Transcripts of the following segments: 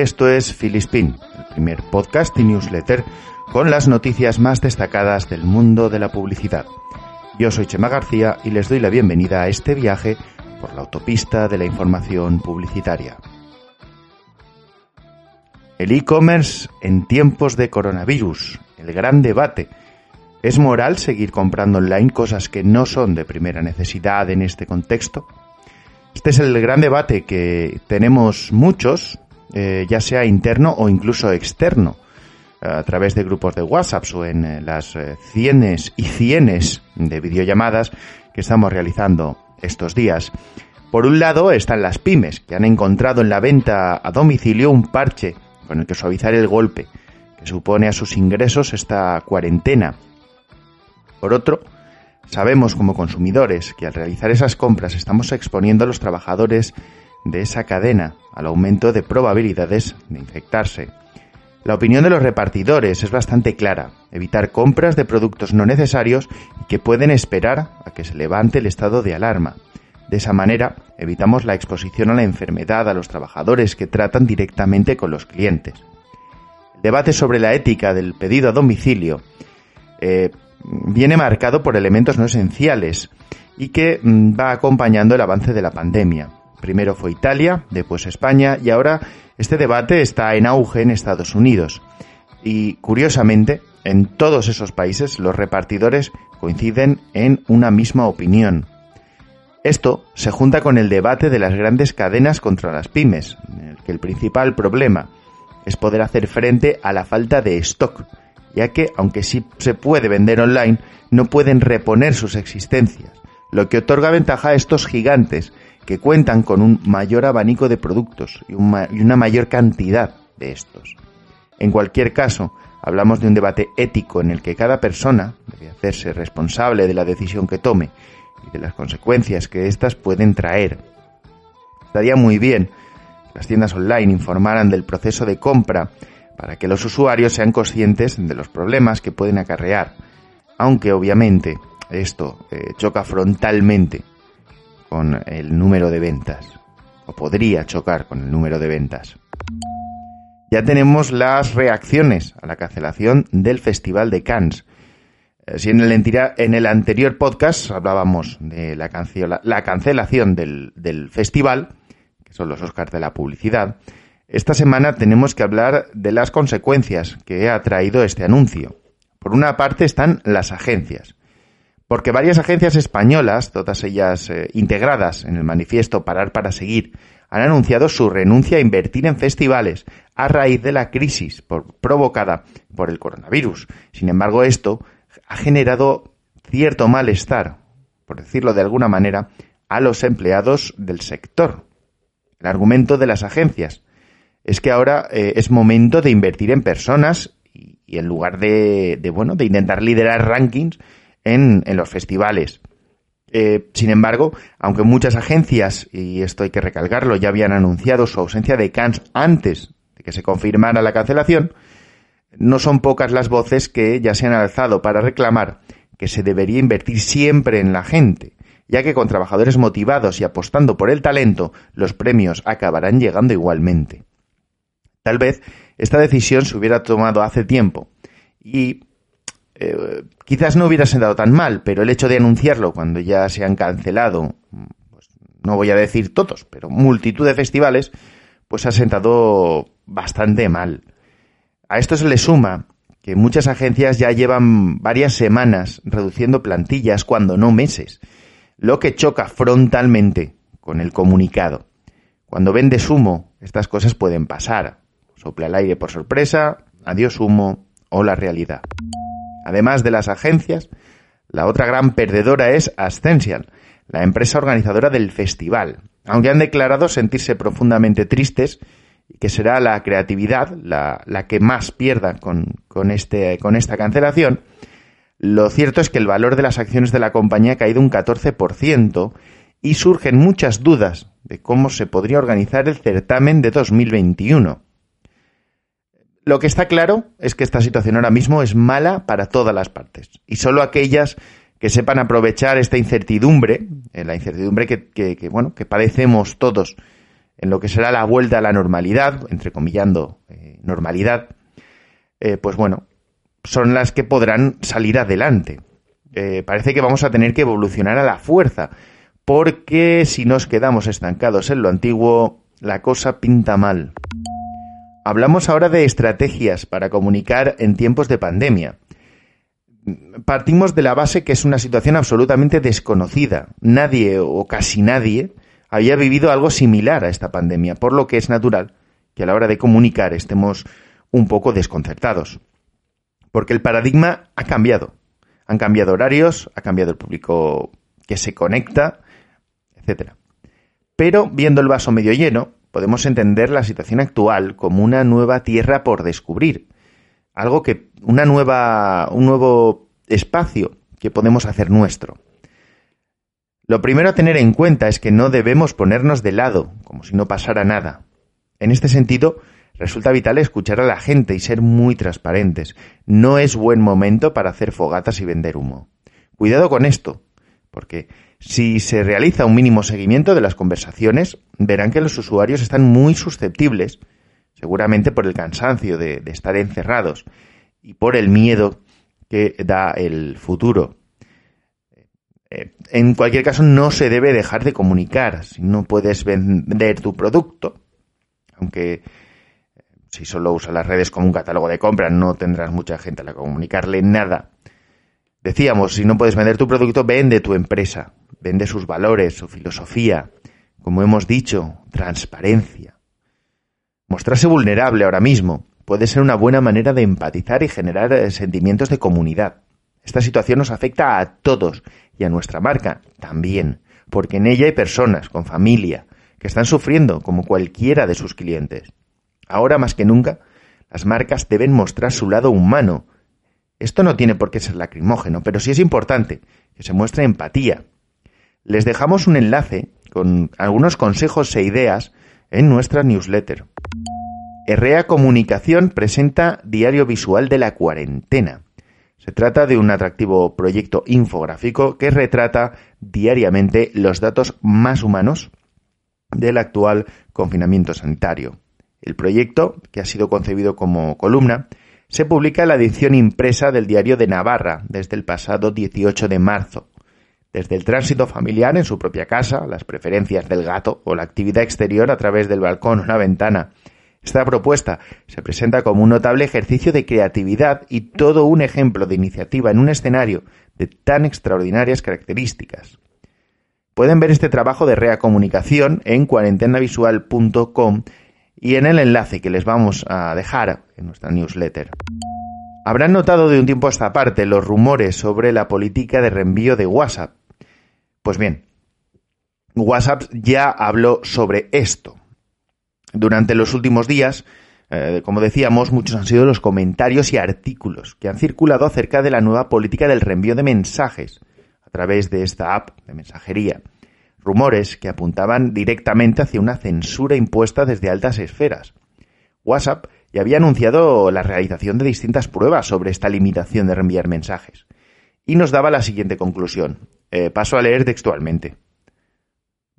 Esto es Filispin, el primer podcast y newsletter con las noticias más destacadas del mundo de la publicidad. Yo soy Chema García y les doy la bienvenida a este viaje por la autopista de la información publicitaria. El e-commerce en tiempos de coronavirus, el gran debate. ¿Es moral seguir comprando online cosas que no son de primera necesidad en este contexto? Este es el gran debate que tenemos muchos, eh, ya sea interno o incluso externo, a través de grupos de WhatsApp o en eh, las eh, cienes y cienes de videollamadas que estamos realizando estos días. Por un lado están las pymes, que han encontrado en la venta a domicilio un parche con el que suavizar el golpe que supone a sus ingresos esta cuarentena. Por otro, sabemos como consumidores que al realizar esas compras estamos exponiendo a los trabajadores de esa cadena al aumento de probabilidades de infectarse. La opinión de los repartidores es bastante clara, evitar compras de productos no necesarios y que pueden esperar a que se levante el estado de alarma. De esa manera, evitamos la exposición a la enfermedad a los trabajadores que tratan directamente con los clientes. El debate sobre la ética del pedido a domicilio eh, viene marcado por elementos no esenciales y que mm, va acompañando el avance de la pandemia. Primero fue Italia, después España y ahora este debate está en auge en Estados Unidos. Y curiosamente, en todos esos países los repartidores coinciden en una misma opinión. Esto se junta con el debate de las grandes cadenas contra las pymes, en el que el principal problema es poder hacer frente a la falta de stock, ya que, aunque sí se puede vender online, no pueden reponer sus existencias, lo que otorga ventaja a estos gigantes que cuentan con un mayor abanico de productos y, una mayor cantidad de estos. En cualquier caso, hablamos de un debate ético en el que cada persona debe hacerse responsable de la decisión que tome y de las consecuencias que éstas pueden traer. Estaría muy bien que las tiendas online informaran del proceso de compra para que los usuarios sean conscientes de los problemas que pueden acarrear, aunque obviamente esto eh, choca frontalmente con el número de ventas, o podría chocar con el número de ventas. Ya tenemos las reacciones a la cancelación del Festival de Cannes, eh, si en el, anterior podcast hablábamos de la, cancelación del, festival, que son los Oscars de la publicidad, esta semana tenemos que hablar de las consecuencias que ha traído este anuncio. Por una parte están las agencias, porque varias agencias españolas, todas ellas eh, integradas en el manifiesto Parar para Seguir, han anunciado su renuncia a invertir en festivales a raíz de la crisis provocada por el coronavirus. Sin embargo, esto ha generado cierto malestar, por decirlo de alguna manera, a los empleados del sector. El argumento de las agencias es que ahora eh, es momento de invertir en personas y, en lugar de, bueno, de intentar liderar rankings en, los festivales. Eh, sin embargo, aunque muchas agencias, y esto hay que recalcarlo, ya habían anunciado su ausencia de Cannes antes de que se confirmara la cancelación, no son pocas las voces que ya se han alzado para reclamar que se debería invertir siempre en la gente, ya que con trabajadores motivados y apostando por el talento, los premios acabarán llegando igualmente. Tal vez esta decisión se hubiera tomado hace tiempo y eh, quizás no hubiera sentado tan mal, pero el hecho de anunciarlo cuando ya se han cancelado, pues, no voy a decir todos, pero multitud de festivales, pues ha sentado bastante mal. A esto se le suma que muchas agencias ya llevan varias semanas reduciendo plantillas, cuando no meses, lo que choca frontalmente con el comunicado. Cuando vendes humo, estas cosas pueden pasar. Sopla el aire por sorpresa, adiós humo o la realidad. Además de las agencias, la otra gran perdedora es Ascension, la empresa organizadora del festival. Aunque han declarado sentirse profundamente tristes que será la creatividad la, que más pierda con, este, con esta cancelación, lo cierto es que el valor de las acciones de la compañía ha caído un 14% y surgen muchas dudas de cómo se podría organizar el certamen de 2021. Lo que está claro es que esta situación ahora mismo es mala para todas las partes y solo aquellas que sepan aprovechar esta incertidumbre, eh, la incertidumbre que, bueno, que padecemos todos en lo que será la vuelta a la normalidad, entrecomillando eh, normalidad, eh, pues bueno, son las que podrán salir adelante. Eh, parece que vamos a tener que evolucionar a la fuerza, porque si nos quedamos estancados en lo antiguo, la cosa pinta mal. Hablamos ahora de estrategias para comunicar en tiempos de pandemia. Partimos de la base que es una situación absolutamente desconocida. Nadie o casi nadie había vivido algo similar a esta pandemia, por lo que es natural que a la hora de comunicar estemos un poco desconcertados. Porque el paradigma ha cambiado. Han cambiado horarios, ha cambiado el público que se conecta, etc. Pero viendo el vaso medio lleno, podemos entender la situación actual como una nueva tierra por descubrir. Algo que, una nueva, un nuevo espacio que podemos hacer nuestro. Lo primero a tener en cuenta es que no debemos ponernos de lado, como si no pasara nada. En este sentido, resulta vital escuchar a la gente y ser muy transparentes. No es buen momento para hacer fogatas y vender humo. Cuidado con esto, porque si se realiza un mínimo seguimiento de las conversaciones, verán que los usuarios están muy susceptibles, seguramente por el cansancio de, estar encerrados y por el miedo que da el futuro. Eh, en cualquier caso, no se debe dejar de comunicar. Si no puedes vender tu producto, aunque eh, si solo usas las redes como un catálogo de compra, no tendrás mucha gente a la que comunicarle nada. Decíamos, si no puedes vender tu producto, vende tu empresa, vende sus valores, su filosofía, como hemos dicho, transparencia. Mostrarse vulnerable ahora mismo puede ser una buena manera de empatizar y generar eh, sentimientos de comunidad. Esta situación nos afecta a todos y a nuestra marca también, porque en ella hay personas con familia que están sufriendo como cualquiera de sus clientes. Ahora más que nunca, las marcas deben mostrar su lado humano. Esto no tiene por qué ser lacrimógeno, pero sí es importante que se muestre empatía. Les dejamos un enlace con algunos consejos e ideas en nuestra newsletter. Herrea Comunicación presenta Diario Visual de la Cuarentena. Se trata de un atractivo proyecto infográfico que retrata diariamente los datos más humanos del actual confinamiento sanitario. El proyecto, que ha sido concebido como columna, se publica la edición impresa del Diario de Navarra desde el pasado 18 de marzo. Desde el tránsito familiar en su propia casa, las preferencias del gato o la actividad exterior a través del balcón o la ventana, esta propuesta se presenta como un notable ejercicio de creatividad y todo un ejemplo de iniciativa en un escenario de tan extraordinarias características. Pueden ver este trabajo de Rea Comunicación en cuarentenavisual.com y en el enlace que les vamos a dejar en nuestra newsletter. Habrán notado de un tiempo a esta parte los rumores sobre la política de reenvío de WhatsApp. Pues bien, WhatsApp ya habló sobre esto. Durante los últimos días, eh, como decíamos, muchos han sido los comentarios y artículos que han circulado acerca de la nueva política del reenvío de mensajes a través de esta app de mensajería. Rumores que apuntaban directamente hacia una censura impuesta desde altas esferas. WhatsApp ya había anunciado la realización de distintas pruebas sobre esta limitación de reenviar mensajes. Y nos daba la siguiente conclusión. Eh, paso a leer textualmente.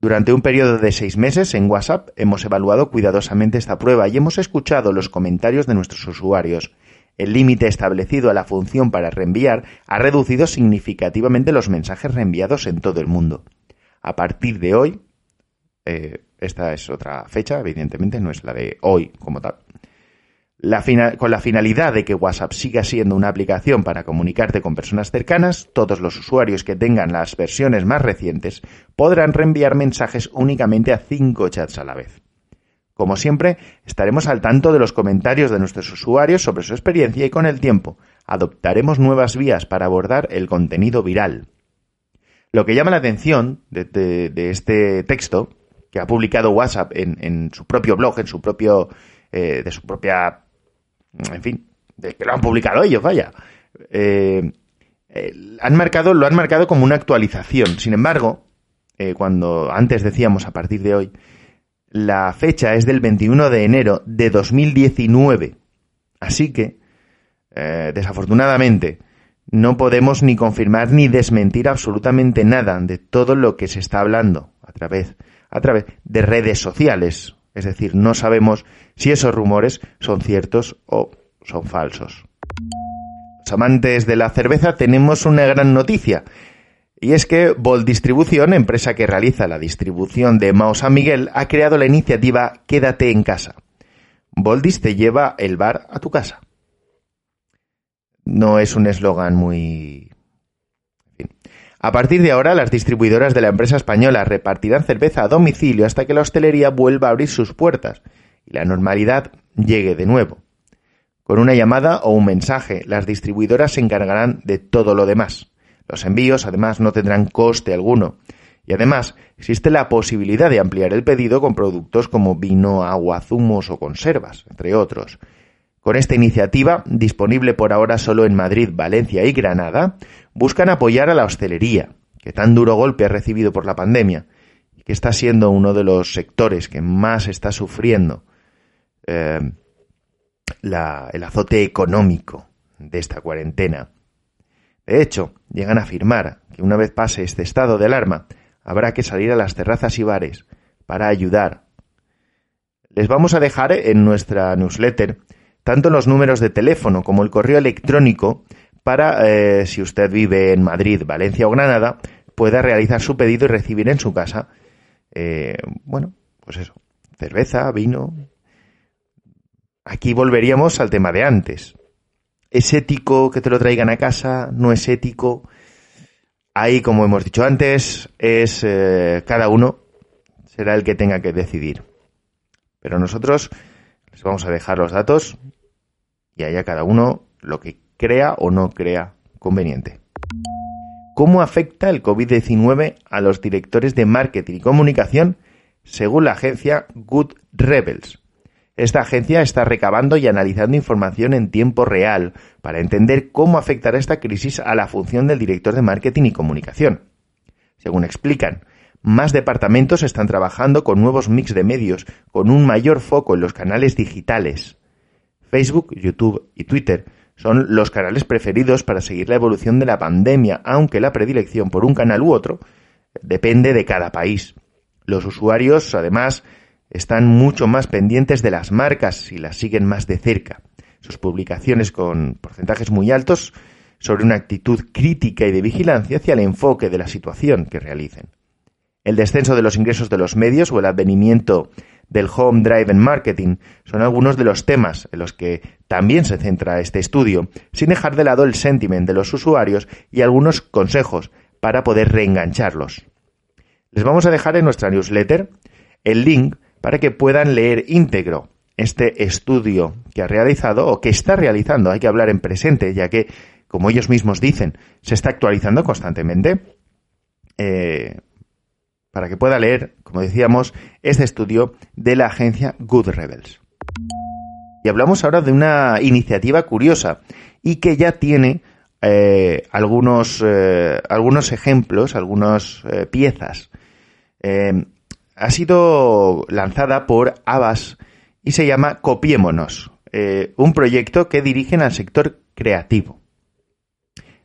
Durante un periodo de seis meses en WhatsApp hemos evaluado cuidadosamente esta prueba y hemos escuchado los comentarios de nuestros usuarios. El límite establecido a la función para reenviar ha reducido significativamente los mensajes reenviados en todo el mundo. A partir de hoy, eh, esta es otra fecha, evidentemente no es la de hoy como tal, con la finalidad de que WhatsApp siga siendo una aplicación para comunicarte con personas cercanas, todos los usuarios que tengan las versiones más recientes podrán reenviar mensajes únicamente a cinco chats a la vez. Como siempre, estaremos al tanto de los comentarios de nuestros usuarios sobre su experiencia y con el tiempo adoptaremos nuevas vías para abordar el contenido viral. Lo que llama la atención de, este texto, que ha publicado WhatsApp en, su propio blog, en su propio, eh, de su propia en fin, de que lo han publicado ellos, vaya. Eh, eh, han marcado, lo han marcado como una actualización. Sin embargo, eh, cuando antes decíamos a partir de hoy, la fecha es del 21 de enero de 2019. Así que, desafortunadamente, no podemos ni confirmar ni desmentir absolutamente nada de todo lo que se está hablando a través, a través de redes sociales. Es decir, no sabemos si esos rumores son ciertos o son falsos. Los amantes de la cerveza tenemos una gran noticia. Y es que Bold Distribución, empresa que realiza la distribución de Mao San Miguel, ha creado la iniciativa Quédate en casa. Boldis te lleva el bar a tu casa. No es un eslogan muy... A partir de ahora, las distribuidoras de la empresa española repartirán cerveza a domicilio hasta que la hostelería vuelva a abrir sus puertas y la normalidad llegue de nuevo. Con una llamada o un mensaje, las distribuidoras se encargarán de todo lo demás. Los envíos, además, no tendrán coste alguno. Y además, existe la posibilidad de ampliar el pedido con productos como vino, agua, zumos o conservas, entre otros. Con esta iniciativa, disponible por ahora solo en Madrid, Valencia y Granada, buscan apoyar a la hostelería, que tan duro golpe ha recibido por la pandemia y que está siendo uno de los sectores que más está sufriendo eh, el azote económico de esta cuarentena. De hecho, llegan a afirmar que una vez pase este estado de alarma, habrá que salir a las terrazas y bares para ayudar. Les vamos a dejar en nuestra newsletter tanto los números de teléfono como el correo electrónico para, eh, si usted vive en Madrid, Valencia o Granada, pueda realizar su pedido y recibir en su casa, eh, bueno, pues eso, cerveza, vino. Aquí volveríamos al tema de antes. ¿Es ético que te lo traigan a casa? ¿No es ético? Ahí, como hemos dicho antes, es eh, cada uno será el que tenga que decidir. Pero nosotros les vamos a dejar los datos y haya cada uno lo que crea o no crea conveniente. ¿Cómo afecta el COVID-19 a los directores de marketing y comunicación según la agencia Good Rebels? Esta agencia está recabando y analizando información en tiempo real para entender cómo afectará esta crisis a la función del director de marketing y comunicación. Según explican, más departamentos están trabajando con nuevos mix de medios, con un mayor foco en los canales digitales. Facebook, YouTube y Twitter son los canales preferidos para seguir la evolución de la pandemia, aunque la predilección por un canal u otro depende de cada país. Los usuarios, además, están mucho más pendientes de las marcas y las siguen más de cerca. Sus publicaciones con porcentajes muy altos sobre una actitud crítica y de vigilancia hacia el enfoque de la situación que realicen. El descenso de los ingresos de los medios o el advenimiento del home drive en marketing son algunos de los temas en los que también se centra este estudio, sin dejar de lado el sentiment de los usuarios y algunos consejos para poder reengancharlos. Les vamos a dejar en nuestra newsletter el link para que puedan leer íntegro este estudio que ha realizado o que está realizando, hay que hablar en presente, ya que, como ellos mismos dicen, se está actualizando constantemente, eh, para que pueda leer, como decíamos, este estudio de la agencia Good Rebels. Y hablamos ahora de una iniciativa curiosa y que ya tiene eh, algunos, eh, algunos ejemplos, algunas piezas ha sido lanzada por Abbas y se llama Copiémonos, eh, un proyecto que dirigen al sector creativo.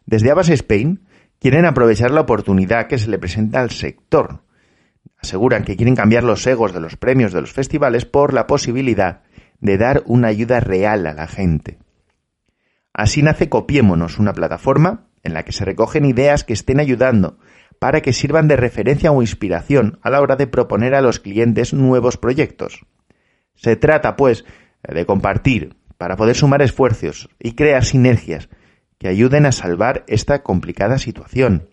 Desde Abbas Spain quieren aprovechar la oportunidad que se le presenta al sector. Aseguran que quieren cambiar los egos de los premios de los festivales por la posibilidad de dar una ayuda real a la gente. Así nace Copiémonos, una plataforma en la que se recogen ideas que estén ayudando para que sirvan de referencia o inspiración a la hora de proponer a los clientes nuevos proyectos. Se trata, pues, de compartir para poder sumar esfuerzos y crear sinergias que ayuden a salvar esta complicada situación.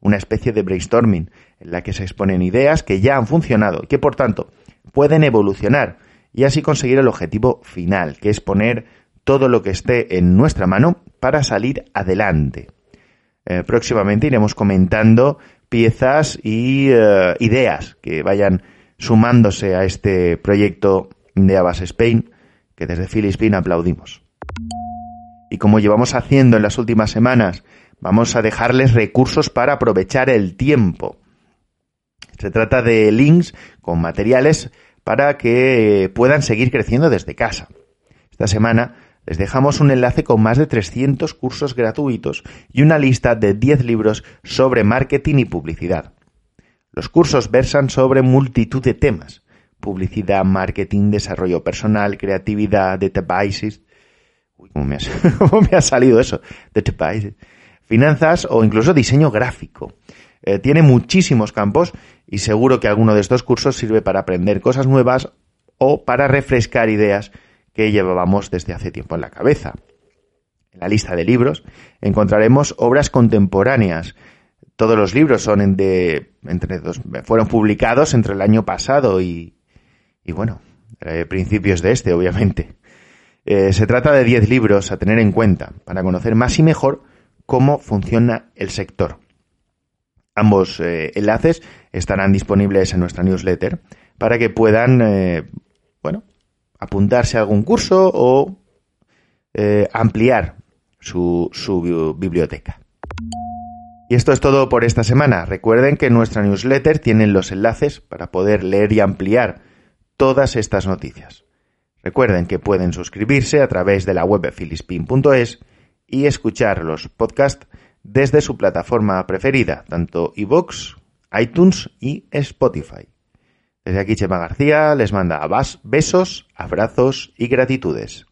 Una especie de brainstorming la que se exponen ideas que ya han funcionado y que, por tanto, pueden evolucionar y así conseguir el objetivo final, que es poner todo lo que esté en nuestra mano para salir adelante. Eh, próximamente iremos comentando piezas y eh, ideas que vayan sumándose a este proyecto de Abbas Spain, que desde Filispín aplaudimos. Y como llevamos haciendo en las últimas semanas, vamos a dejarles recursos para aprovechar el tiempo. Se trata de links con materiales para que puedan seguir creciendo desde casa. Esta semana les dejamos un enlace con más de 300 cursos gratuitos y una lista de 10 libros sobre marketing y publicidad. Los cursos versan sobre multitud de temas. Publicidad, marketing, desarrollo personal, creatividad, databases. Uy, ¿cómo me, ha, salido eso? Databases. Finanzas o incluso diseño gráfico. Eh, tiene muchísimos campos y seguro que alguno de estos cursos sirve para aprender cosas nuevas o para refrescar ideas que llevábamos desde hace tiempo en la cabeza. En la lista de libros encontraremos obras contemporáneas. Todos los libros son de, entre dos, fueron publicados entre el año pasado y, y bueno, eh, principios de este, obviamente. Eh, se trata de 10 libros a tener en cuenta para conocer más y mejor cómo funciona el sector. Ambos eh, enlaces estarán disponibles en nuestra newsletter para que puedan, bueno, apuntarse a algún curso o ampliar su, su biblioteca. Y esto es todo por esta semana. Recuerden que en nuestra newsletter tienen los enlaces para poder leer y ampliar todas estas noticias. Recuerden que pueden suscribirse a través de la web filispin.es y escuchar los podcasts desde su plataforma preferida, tanto iVoox, iTunes y Spotify. Desde aquí Chema García les manda besos, abrazos y gratitudes.